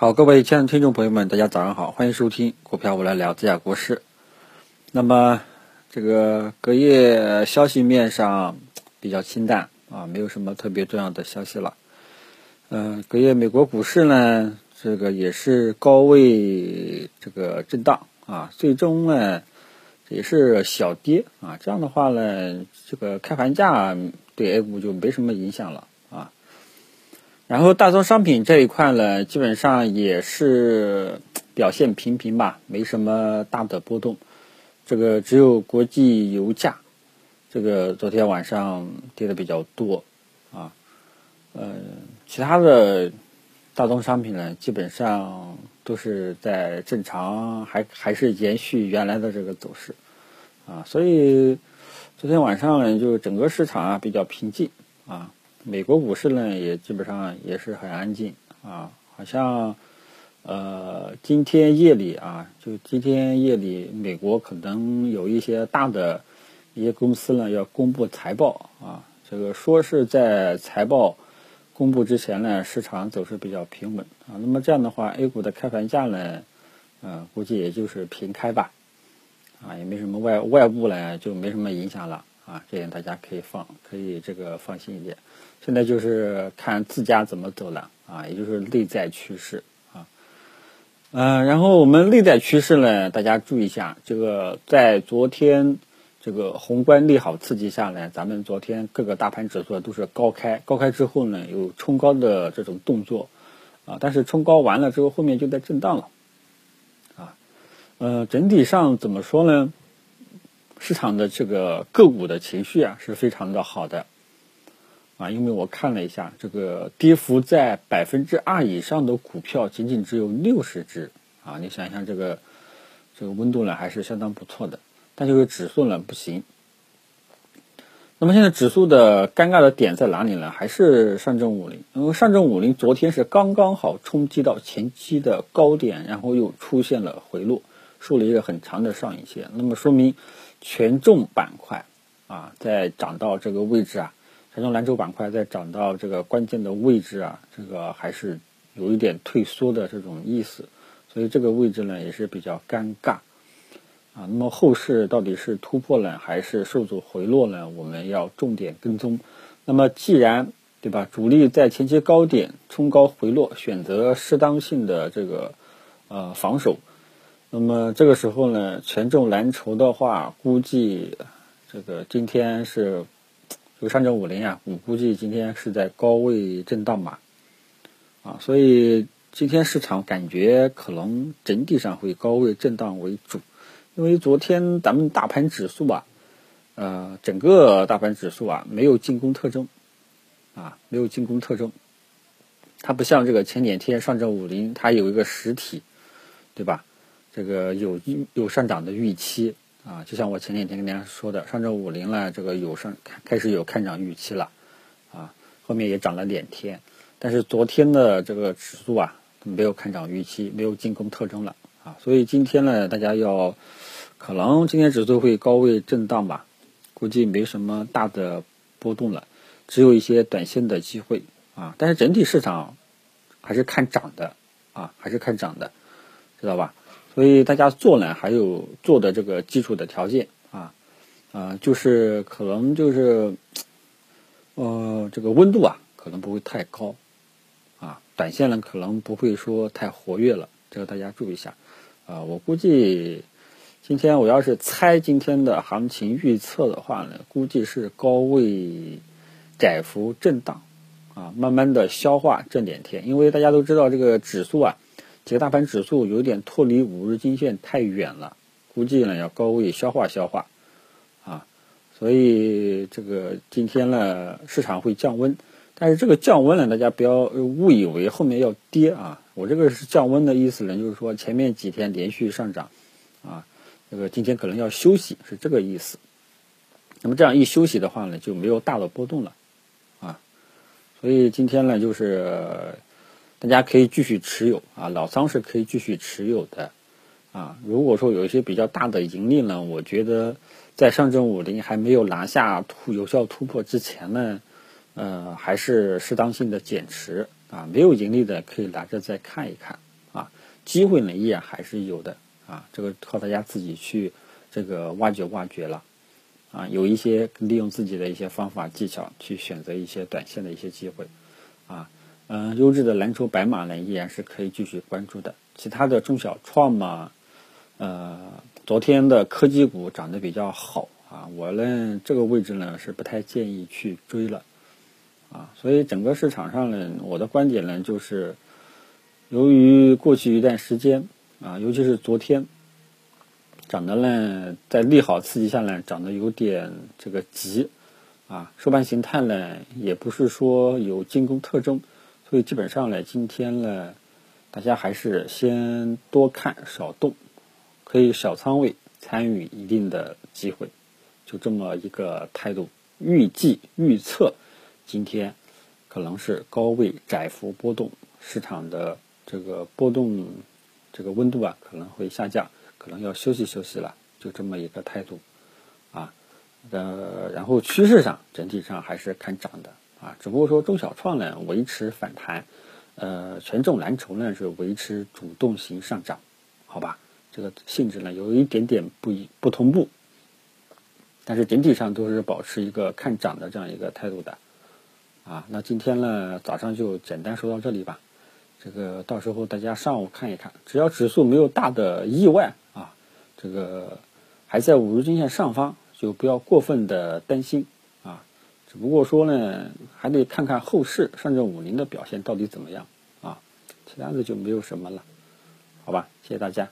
好，各位亲爱的听众朋友们，大家早上好，欢迎收听股票我来聊这家国事。那么这个隔夜消息面上比较清淡啊，没有什么特别重要的消息了。嗯，隔夜美国股市呢，这个也是高位这个震荡啊，最终呢也是小跌啊。这样的话呢，这个开盘价对 A 股就没什么影响了。然后大宗商品这一块呢，基本上也是表现平平吧，没什么大的波动。这个只有国际油价，这个昨天晚上跌的比较多啊。呃，其他的大宗商品呢，基本上都是在正常，还还是延续原来的这个走势啊。所以昨天晚上呢，就整个市场啊比较平静啊。美国股市呢，也基本上也是很安静啊，好像呃今天夜里啊，就今天夜里，美国可能有一些大的一些公司呢要公布财报啊，这个说是在财报公布之前呢，市场走势比较平稳啊，那么这样的话，A 股的开盘价呢，嗯，估计也就是平开吧，啊，也没什么外外部呢，就没什么影响了。啊，这点大家可以放，可以这个放心一点。现在就是看自家怎么走了啊，也就是内在趋势啊。嗯，然后我们内在趋势呢，大家注意一下，这个在昨天这个宏观利好刺激下呢，咱们昨天各个大盘指数都是高开，高开之后呢有冲高的这种动作啊，但是冲高完了之后，后面就在震荡了啊。呃，整体上怎么说呢？市场的这个个股的情绪啊是非常的好的，啊，因为我看了一下，这个跌幅在百分之二以上的股票仅仅只有六十只，啊，你想想这个这个温度呢还是相当不错的，但就是指数呢不行。那么现在指数的尴尬的点在哪里呢？还是上证五零，因为上证五零昨天是刚刚好冲击到前期的高点，然后又出现了回落，收了一个很长的上影线，那么说明。权重板块啊，在涨到这个位置啊，权重蓝筹板块在涨到这个关键的位置啊，这个还是有一点退缩的这种意思，所以这个位置呢也是比较尴尬啊。那么后市到底是突破呢，还是受阻回落呢？我们要重点跟踪。那么既然对吧，主力在前期高点冲高回落，选择适当性的这个呃防守。那么这个时候呢，权重蓝筹的话，估计这个今天是就上证五零啊，我估计今天是在高位震荡吧，啊，所以今天市场感觉可能整体上会高位震荡为主，因为昨天咱们大盘指数啊，呃，整个大盘指数啊没有进攻特征，啊，没有进攻特征，它不像这个前两天上证五零，它有一个实体，对吧？这个有有上涨的预期啊，就像我前两天跟大家说的，上证五零呢，这个有上开始有看涨预期了啊，后面也涨了两天，但是昨天的这个指数啊，没有看涨预期，没有进攻特征了啊，所以今天呢，大家要可能今天指数会高位震荡吧，估计没什么大的波动了，只有一些短线的机会啊，但是整体市场还是看涨的啊，还是看涨的，知道吧？所以大家做呢，还有做的这个基础的条件啊，啊，就是可能就是，呃，这个温度啊，可能不会太高，啊，短线呢可能不会说太活跃了，这个大家注意一下，啊，我估计今天我要是猜今天的行情预测的话呢，估计是高位窄幅震荡，啊，慢慢的消化这两天，因为大家都知道这个指数啊。这个大盘指数有点脱离五日均线太远了，估计呢要高位消化消化，啊，所以这个今天呢市场会降温，但是这个降温呢大家不要误以为后面要跌啊，我这个是降温的意思呢，就是说前面几天连续上涨，啊，这个今天可能要休息是这个意思，那么这样一休息的话呢就没有大的波动了，啊，所以今天呢就是。大家可以继续持有啊，老仓是可以继续持有的啊。如果说有一些比较大的盈利呢，我觉得在上证五零还没有拿下突有效突破之前呢，呃，还是适当性的减持啊。没有盈利的可以拿着再看一看啊机会呢依然还是有的啊，这个靠大家自己去这个挖掘挖掘了啊，有一些利用自己的一些方法技巧去选择一些短线的一些机会嗯，优质的蓝筹白马呢依然是可以继续关注的，其他的中小创嘛，呃，昨天的科技股涨得比较好啊，我呢这个位置呢是不太建议去追了。啊，所以整个市场上呢，我的观点呢就是，由于过去一段时间啊，尤其是昨天涨得呢，在利好刺激下呢，涨得有点这个急啊，收盘形态呢也不是说有进攻特征，所以基本上呢，今天呢，大家还是先多看少动，可以小仓位参与一定的机会，就这么一个态度，预计预测。今天可能是高位窄幅波动，市场的这个波动这个温度啊可能会下降，可能要休息休息了，就这么一个态度啊。呃，然后趋势上整体上还是看涨的啊，只不过说中小创呢维持反弹，呃，权重蓝筹呢是维持主动型上涨，好吧？这个性质呢有一点点不一不同步，但是整体上都是保持一个看涨的这样一个态度的。啊，那今天呢，早上就简单说到这里吧。这个到时候大家上午看一看，只要指数没有大的意外啊，这个还在五日均线上方，就不要过分的担心。只不过说呢，还得看看后市上证五零的表现到底怎么样啊。其他的就没有什么了，好吧？谢谢大家。